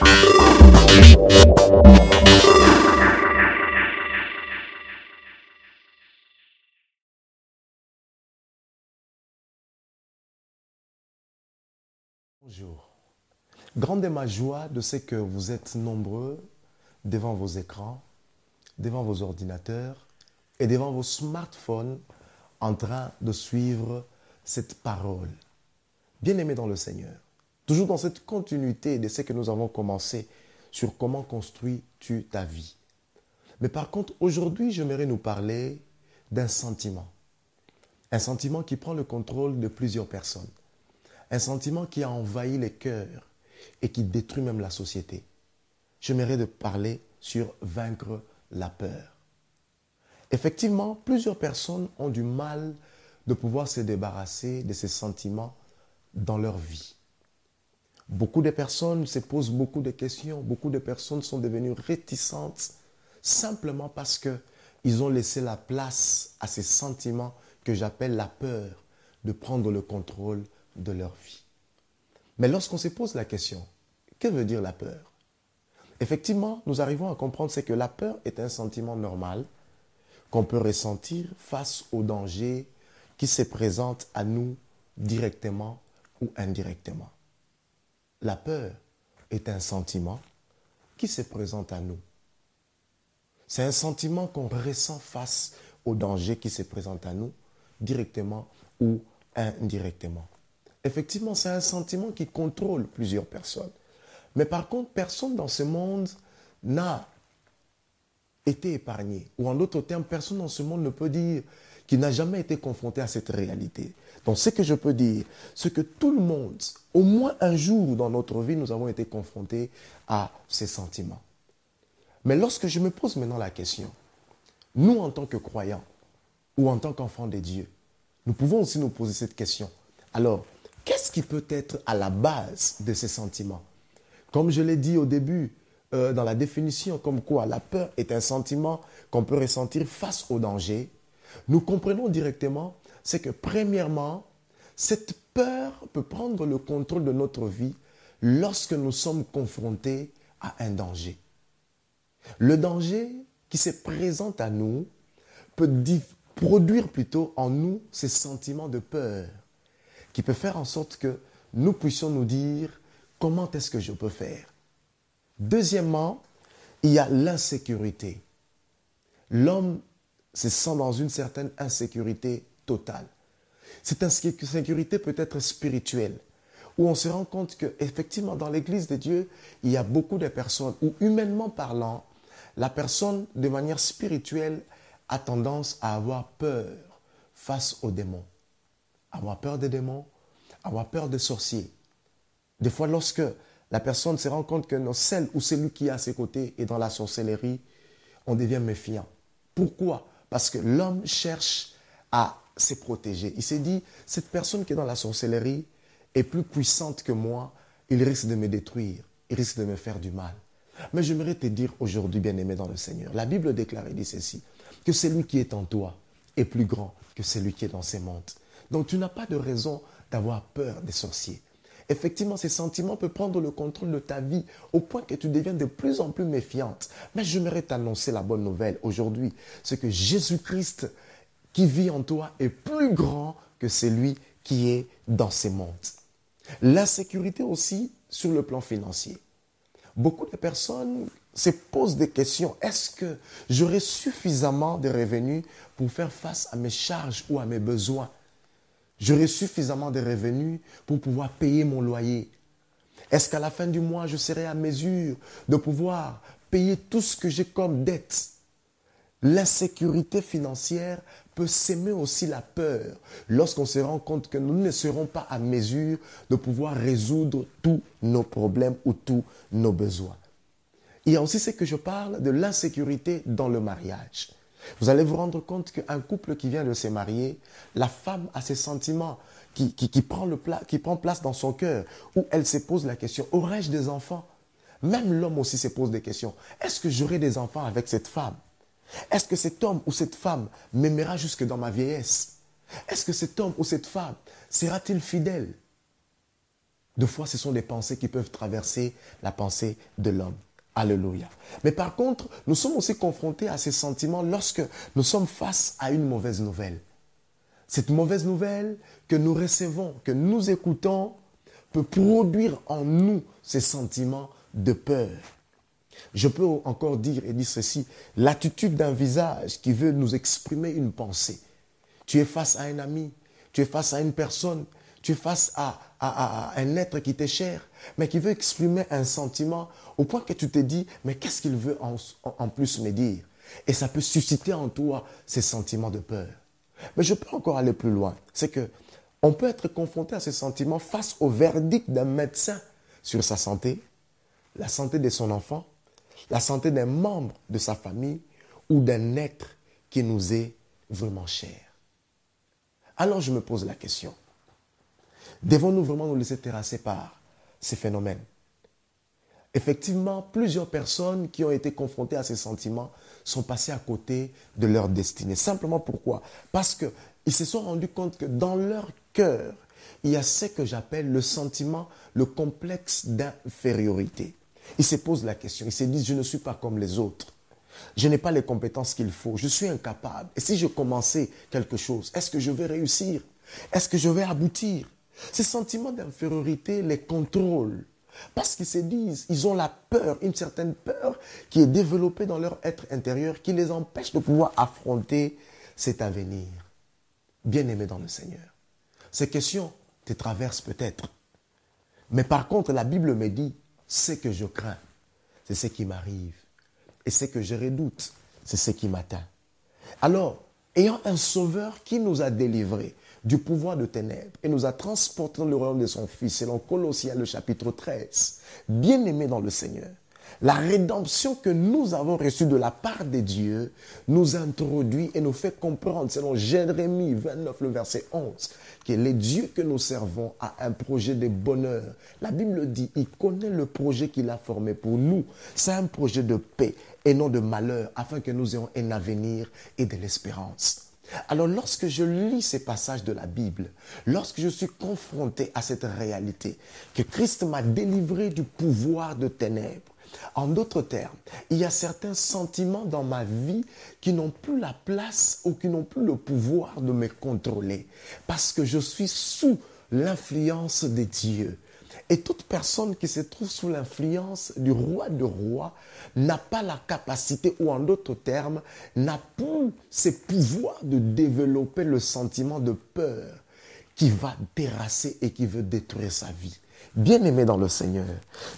Bonjour. Grande est ma joie de ce que vous êtes nombreux devant vos écrans, devant vos ordinateurs et devant vos smartphones en train de suivre cette parole. Bien-aimés dans le Seigneur, toujours dans cette continuité de ce que nous avons commencé sur comment construis-tu ta vie. Mais par contre, aujourd'hui, j'aimerais nous parler d'un sentiment. Un sentiment qui prend le contrôle de plusieurs personnes. Un sentiment qui a envahi les cœurs et qui détruit même la société. J'aimerais de parler sur vaincre la peur. Effectivement, plusieurs personnes ont du mal de pouvoir se débarrasser de ces sentiments dans leur vie. Beaucoup de personnes se posent beaucoup de questions, beaucoup de personnes sont devenues réticentes simplement parce qu'ils ont laissé la place à ces sentiments que j'appelle la peur de prendre le contrôle de leur vie. Mais lorsqu'on se pose la question, que veut dire la peur? Effectivement, nous arrivons à comprendre que la peur est un sentiment normal qu'on peut ressentir face au danger qui se présente à nous directement ou indirectement. La peur est un sentiment qui se présente à nous. C'est un sentiment qu'on ressent face au danger qui se présente à nous, directement ou indirectement. Effectivement, c'est un sentiment qui contrôle plusieurs personnes. Mais par contre, personne dans ce monde n'a été épargné. Ou en d'autres termes, personne dans ce monde ne peut dire qu'il n'a jamais été confronté à cette réalité. Donc ce que je peux dire, c'est que tout le monde, au moins un jour dans notre vie, nous avons été confrontés à ces sentiments. Mais lorsque je me pose maintenant la question, nous en tant que croyants ou en tant qu'enfants de Dieu, nous pouvons aussi nous poser cette question. Alors, qu'est-ce qui peut être à la base de ces sentiments? Comme je l'ai dit au début, euh, dans la définition, comme quoi la peur est un sentiment qu'on peut ressentir face au danger, nous comprenons directement, c'est que premièrement, cette peur peut prendre le contrôle de notre vie lorsque nous sommes confrontés à un danger. Le danger qui se présente à nous peut produire plutôt en nous ces sentiments de peur qui peut faire en sorte que nous puissions nous dire comment est-ce que je peux faire? Deuxièmement, il y a l'insécurité. L'homme se sent dans une certaine insécurité totale. Cette insécurité peut être spirituelle, où on se rend compte qu'effectivement, dans l'Église de Dieu, il y a beaucoup de personnes où, humainement parlant, la personne, de manière spirituelle, a tendance à avoir peur face aux démons. Avoir peur des démons, avoir peur des sorciers. Des fois, lorsque la personne se rend compte que celle ou celui qui est à ses côtés est dans la sorcellerie, on devient méfiant. Pourquoi? Parce que l'homme cherche à se protéger. Il s'est dit, cette personne qui est dans la sorcellerie est plus puissante que moi, il risque de me détruire, il risque de me faire du mal. Mais j'aimerais te dire aujourd'hui, bien-aimé dans le Seigneur, la Bible déclare et dit ceci, que celui qui est en toi est plus grand que celui qui est dans ces mondes. Donc tu n'as pas de raison d'avoir peur des sorciers. Effectivement, ces sentiments peuvent prendre le contrôle de ta vie au point que tu deviens de plus en plus méfiante. Mais j'aimerais t'annoncer la bonne nouvelle aujourd'hui. C'est que Jésus-Christ qui vit en toi est plus grand que celui qui est dans ces mondes. L'insécurité aussi sur le plan financier. Beaucoup de personnes se posent des questions. Est-ce que j'aurai suffisamment de revenus pour faire face à mes charges ou à mes besoins? J'aurai suffisamment de revenus pour pouvoir payer mon loyer. Est-ce qu'à la fin du mois, je serai à mesure de pouvoir payer tout ce que j'ai comme dette? L'insécurité financière peut s'aimer aussi la peur lorsqu'on se rend compte que nous ne serons pas à mesure de pouvoir résoudre tous nos problèmes ou tous nos besoins. Il y a aussi ce que je parle de l'insécurité dans le mariage. Vous allez vous rendre compte qu'un couple qui vient de se marier, la femme a ses sentiments qui, qui, prend le qui prend place dans son cœur, où elle se pose la question, aurais-je des enfants? Même l'homme aussi se pose des questions. Est-ce que j'aurai des enfants avec cette femme? Est-ce que cet homme ou cette femme m'aimera jusque dans ma vieillesse? Est-ce que cet homme ou cette femme sera-t-il fidèle? Deux fois, ce sont des pensées qui peuvent traverser la pensée de l'homme. Alléluia. Mais par contre, nous sommes aussi confrontés à ces sentiments lorsque nous sommes face à une mauvaise nouvelle. Cette mauvaise nouvelle que nous recevons, que nous écoutons, peut produire en nous ces sentiments de peur. Je peux encore dire et dire ceci, l'attitude d'un visage qui veut nous exprimer une pensée. Tu es face à un ami, tu es face à une personne, tu es face à, un être qui t'est cher, mais qui veut exprimer un sentiment au point que tu te dis, mais qu'est-ce qu'il veut en, plus me dire? Et ça peut susciter en toi ces sentiments de peur. Mais je peux encore aller plus loin. C'est que on peut être confronté à ces sentiments face au verdict d'un médecin sur sa santé, la santé de son enfant, la santé d'un membre de sa famille ou d'un être qui nous est vraiment cher. Alors je me pose la question, devons-nous vraiment nous laisser terrasser par ces phénomènes? Effectivement, plusieurs personnes qui ont été confrontées à ces sentiments sont passées à côté de leur destinée. Simplement pourquoi? Parce qu'ils se sont rendus compte que dans leur cœur, il y a ce que j'appelle le sentiment, le complexe d'infériorité. Ils se posent la question, ils se disent, je ne suis pas comme les autres. Je n'ai pas les compétences qu'il faut, je suis incapable. Et si je commençais quelque chose, est-ce que je vais réussir? Est-ce que je vais aboutir? Ces sentiments d'infériorité les contrôlent. Parce qu'ils se disent, ils ont la peur, une certaine peur qui est développée dans leur être intérieur, qui les empêche de pouvoir affronter cet avenir. Bien-aimé dans le Seigneur. Ces questions te traversent peut-être. Mais par contre, la Bible me dit, ce que je crains, c'est ce qui m'arrive. Et ce que je redoute, c'est ce qui m'atteint. Alors, ayant un sauveur qui nous a délivrés du pouvoir de ténèbres et nous a transportés dans le royaume de son Fils, selon Colossiens le chapitre 13, bien aimé dans le Seigneur, la rédemption que nous avons reçue de la part de Dieu nous introduit et nous fait comprendre, selon Jérémie 29, le verset 11, que les dieux que nous servons a un projet de bonheur. La Bible dit, il connaît le projet qu'il a formé pour nous. C'est un projet de paix et non de malheur, afin que nous ayons un avenir et de l'espérance. Alors lorsque je lis ces passages de la Bible, lorsque je suis confronté à cette réalité, que Christ m'a délivré du pouvoir de ténèbres, en d'autres termes, il y a certains sentiments dans ma vie qui n'ont plus la place ou qui n'ont plus le pouvoir de me contrôler parce que je suis sous l'influence de Dieu. Et toute personne qui se trouve sous l'influence du roi de rois n'a pas la capacité, ou en d'autres termes, n'a plus ce pouvoir de développer le sentiment de peur qui va terrasser et qui veut détruire sa vie. Bien-aimé dans le Seigneur,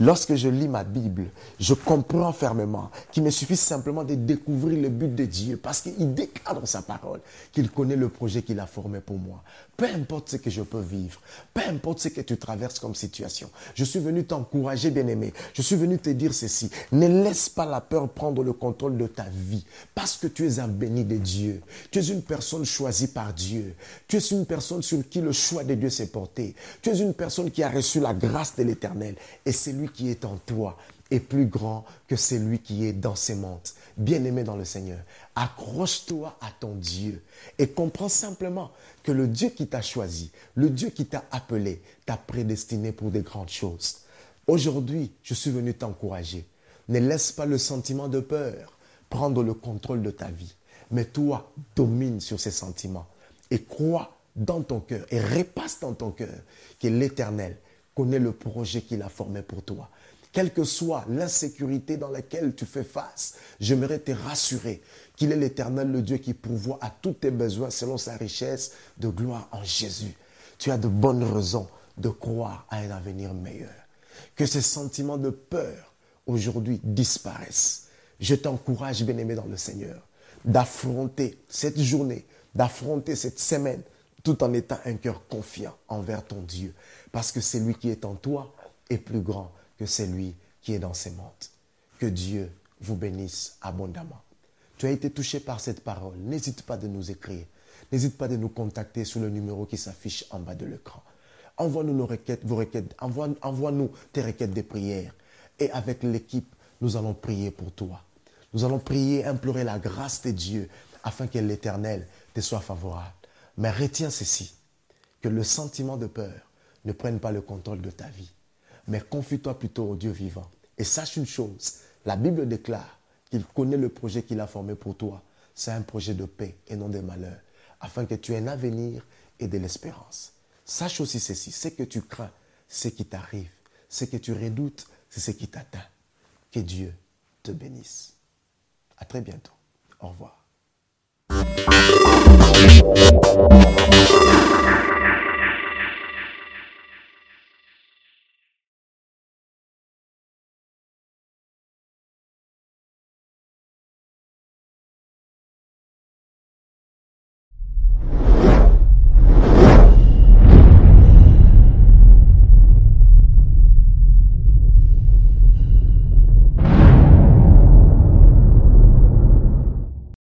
lorsque je lis ma Bible, je comprends fermement qu'il me suffit simplement de découvrir le but de Dieu parce qu'il déclare dans sa parole qu'il connaît le projet qu'il a formé pour moi. Peu importe ce que je peux vivre, peu importe ce que tu traverses comme situation, je suis venu t'encourager, bien-aimé. Je suis venu te dire ceci. Ne laisse pas la peur prendre le contrôle de ta vie parce que tu es un béni de Dieu. Tu es une personne choisie par Dieu. Tu es une personne sur qui le choix de Dieu s'est porté. Tu es une personne qui a reçu la grâce de l'Éternel. Et celui qui est en toi est plus grand que celui qui est dans ces mondes. Bien-aimé dans le Seigneur, accroche-toi à ton Dieu et comprends simplement que le Dieu qui t'a choisi, le Dieu qui t'a appelé, t'a prédestiné pour des grandes choses. Aujourd'hui, je suis venu t'encourager. Ne laisse pas le sentiment de peur prendre le contrôle de ta vie. Mais toi, domine sur ces sentiments et crois dans ton cœur et repasse dans ton cœur que l'Éternel connaît le projet qu'il a formé pour toi. Quelle que soit l'insécurité dans laquelle tu fais face, j'aimerais te rassurer qu'il est l'Éternel, le Dieu qui pourvoit à tous tes besoins selon sa richesse de gloire en Jésus. Tu as de bonnes raisons de croire à un avenir meilleur. Que ces sentiments de peur aujourd'hui disparaissent. Je t'encourage, bien-aimé dans le Seigneur, d'affronter cette journée, d'affronter cette semaine, tout en étant un cœur confiant envers ton Dieu. Parce que celui qui est en toi est plus grand que celui qui est dans ces mondes. Que Dieu vous bénisse abondamment tu as été touché par cette parole, n'hésite pas de nous écrire. N'hésite pas de nous contacter sur le numéro qui s'affiche en bas de l'écran. Envoie-nous nos requêtes, vos requêtes, envoie-nous tes requêtes de prière. Et avec l'équipe, nous allons prier pour toi. Nous allons prier, implorer la grâce de Dieu afin que l'Éternel te soit favorable. Mais retiens ceci, que le sentiment de peur ne prenne pas le contrôle de ta vie. Mais confie-toi plutôt au Dieu vivant. Et sache une chose, la Bible déclare qu'il connaît le projet qu'il a formé pour toi. C'est un projet de paix et non de malheur, afin que tu aies un avenir et de l'espérance. Sache aussi ceci, ce que tu crains, ce qui t'arrive, ce que tu redoutes, c'est ce qui t'atteint. Que Dieu te bénisse. À très bientôt. Au revoir. Thank you.